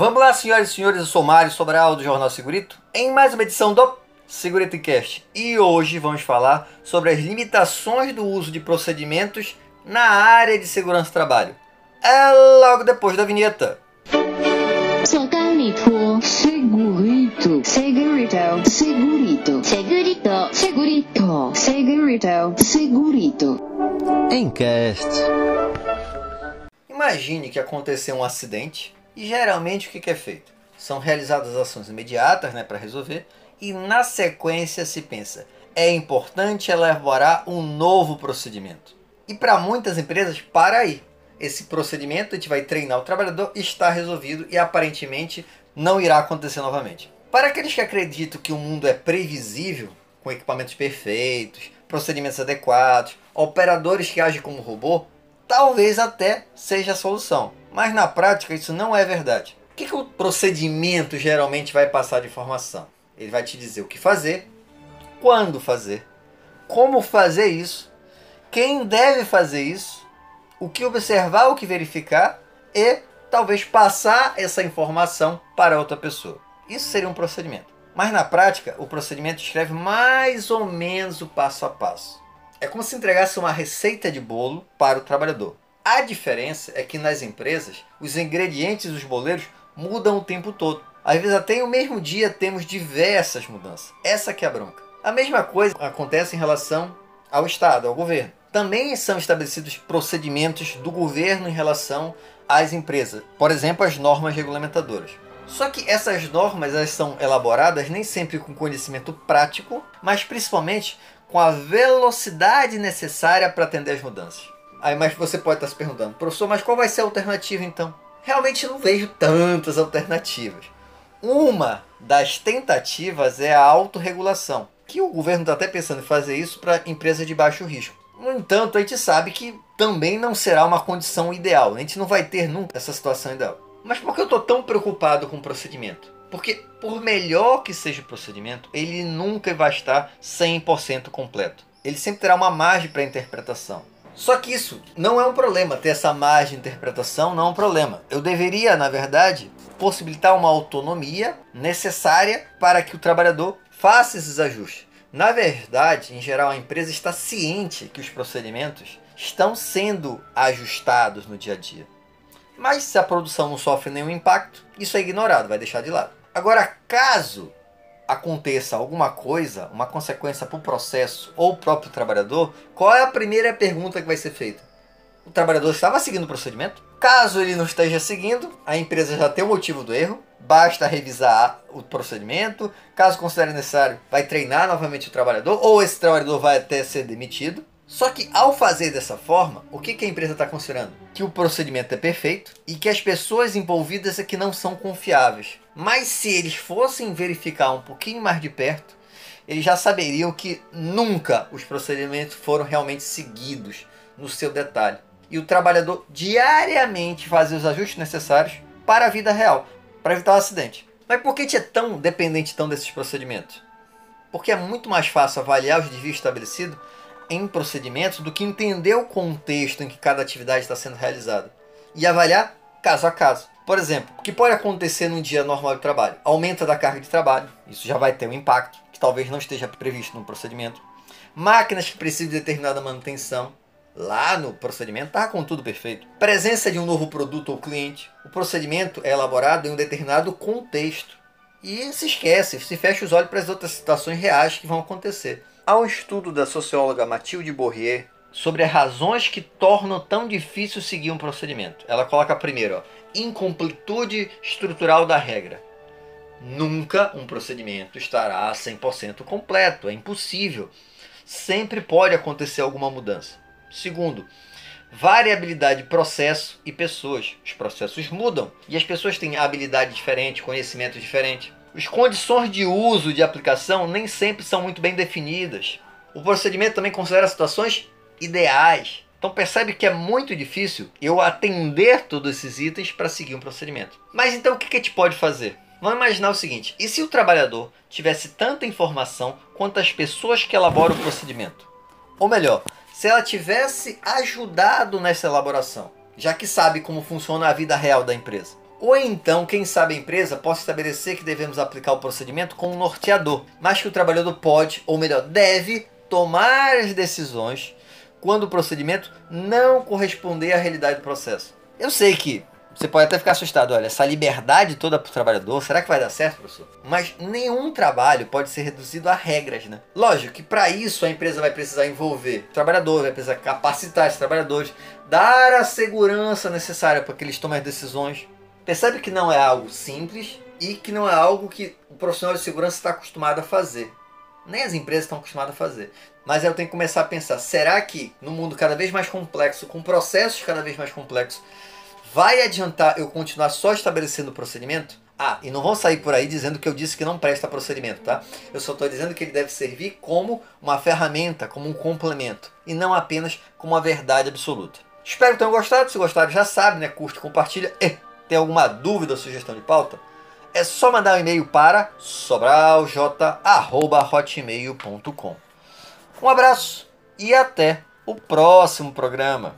Vamos lá, senhoras e senhores, eu sou Mário Sobral do Jornal Segurito, em mais uma edição do Segurito Cast. E hoje vamos falar sobre as limitações do uso de procedimentos na área de segurança do trabalho. É logo depois da vinheta. Segurito, segurito, segurito, segurito, segurito, segurito, segurito, segurito. Encast. Imagine que aconteceu um acidente e geralmente o que é feito? São realizadas ações imediatas né, para resolver e na sequência se pensa, é importante elaborar um novo procedimento. E para muitas empresas, para aí. Esse procedimento a gente vai treinar o trabalhador, está resolvido e aparentemente não irá acontecer novamente. Para aqueles que acreditam que o mundo é previsível, com equipamentos perfeitos, procedimentos adequados, operadores que agem como robô, talvez até seja a solução. Mas na prática isso não é verdade. O que, que o procedimento geralmente vai passar de informação? Ele vai te dizer o que fazer, quando fazer, como fazer isso, quem deve fazer isso, o que observar, o que verificar e talvez passar essa informação para outra pessoa. Isso seria um procedimento. Mas na prática, o procedimento escreve mais ou menos o passo a passo. É como se entregasse uma receita de bolo para o trabalhador. A diferença é que nas empresas, os ingredientes dos boleiros mudam o tempo todo. Às vezes até em o mesmo dia temos diversas mudanças. Essa que é a bronca. A mesma coisa acontece em relação ao Estado, ao governo. Também são estabelecidos procedimentos do governo em relação às empresas. Por exemplo, as normas regulamentadoras. Só que essas normas elas são elaboradas nem sempre com conhecimento prático, mas principalmente com a velocidade necessária para atender as mudanças. Aí, mas você pode estar se perguntando, professor, mas qual vai ser a alternativa então? Realmente não vejo tantas alternativas. Uma das tentativas é a autorregulação, que o governo está até pensando em fazer isso para empresas de baixo risco. No entanto, a gente sabe que também não será uma condição ideal. A gente não vai ter nunca essa situação ideal. Mas por que eu estou tão preocupado com o procedimento? Porque por melhor que seja o procedimento, ele nunca vai estar 100% completo. Ele sempre terá uma margem para interpretação. Só que isso não é um problema, ter essa margem de interpretação não é um problema. Eu deveria, na verdade, possibilitar uma autonomia necessária para que o trabalhador faça esses ajustes. Na verdade, em geral, a empresa está ciente que os procedimentos estão sendo ajustados no dia a dia. Mas se a produção não sofre nenhum impacto, isso é ignorado, vai deixar de lado. Agora, caso aconteça alguma coisa, uma consequência para o processo ou o próprio trabalhador, qual é a primeira pergunta que vai ser feita? O trabalhador estava seguindo o procedimento? Caso ele não esteja seguindo, a empresa já tem o motivo do erro, basta revisar o procedimento. Caso considere necessário, vai treinar novamente o trabalhador ou esse trabalhador vai até ser demitido. Só que ao fazer dessa forma, o que, que a empresa está considerando? Que o procedimento é perfeito e que as pessoas envolvidas é que não são confiáveis. Mas se eles fossem verificar um pouquinho mais de perto, eles já saberiam que nunca os procedimentos foram realmente seguidos no seu detalhe. E o trabalhador diariamente fazia os ajustes necessários para a vida real, para evitar o um acidente. Mas por que a gente é tão dependente tão desses procedimentos? Porque é muito mais fácil avaliar os desvios estabelecidos em procedimentos do que entender o contexto em que cada atividade está sendo realizada e avaliar caso a caso. Por exemplo, o que pode acontecer num dia normal de trabalho? Aumenta da carga de trabalho, isso já vai ter um impacto que talvez não esteja previsto no procedimento. Máquinas que precisam de determinada manutenção, lá no procedimento está com tudo perfeito. Presença de um novo produto ou cliente. O procedimento é elaborado em um determinado contexto. E se esquece, se fecha os olhos para as outras situações reais que vão acontecer. Um estudo da socióloga Mathilde Bourrier sobre as razões que tornam tão difícil seguir um procedimento. Ela coloca primeiro, ó, incompletude estrutural da regra. Nunca um procedimento estará 100% completo, é impossível. Sempre pode acontecer alguma mudança. Segundo, variabilidade de processo e pessoas. Os processos mudam e as pessoas têm habilidade diferente, conhecimento diferente. As condições de uso de aplicação nem sempre são muito bem definidas. O procedimento também considera situações ideais. Então percebe que é muito difícil eu atender todos esses itens para seguir um procedimento. Mas então o que a gente pode fazer? Vamos imaginar o seguinte: e se o trabalhador tivesse tanta informação quanto as pessoas que elaboram o procedimento? Ou melhor, se ela tivesse ajudado nessa elaboração, já que sabe como funciona a vida real da empresa. Ou então, quem sabe a empresa possa estabelecer que devemos aplicar o procedimento com um norteador, mas que o trabalhador pode, ou melhor, deve, tomar as decisões quando o procedimento não corresponder à realidade do processo. Eu sei que você pode até ficar assustado, olha, essa liberdade toda para o trabalhador, será que vai dar certo, professor? Mas nenhum trabalho pode ser reduzido a regras, né? Lógico que para isso a empresa vai precisar envolver o trabalhador, vai precisar capacitar esses trabalhadores, dar a segurança necessária para que eles tomem as decisões. Percebe que não é algo simples e que não é algo que o profissional de segurança está acostumado a fazer. Nem as empresas estão acostumadas a fazer. Mas eu tenho que começar a pensar: será que no mundo cada vez mais complexo, com processos cada vez mais complexos, vai adiantar eu continuar só estabelecendo o procedimento? Ah, e não vão sair por aí dizendo que eu disse que não presta procedimento, tá? Eu só estou dizendo que ele deve servir como uma ferramenta, como um complemento, e não apenas como uma verdade absoluta. Espero que tenham gostado. Se gostaram, já sabe, né? Curte, compartilha. E tem alguma dúvida ou sugestão de pauta? É só mandar um e-mail para sobralj.hotmail.com. Um abraço e até o próximo programa.